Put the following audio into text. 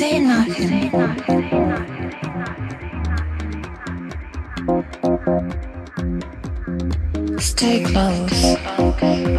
Say nothing. Stay close.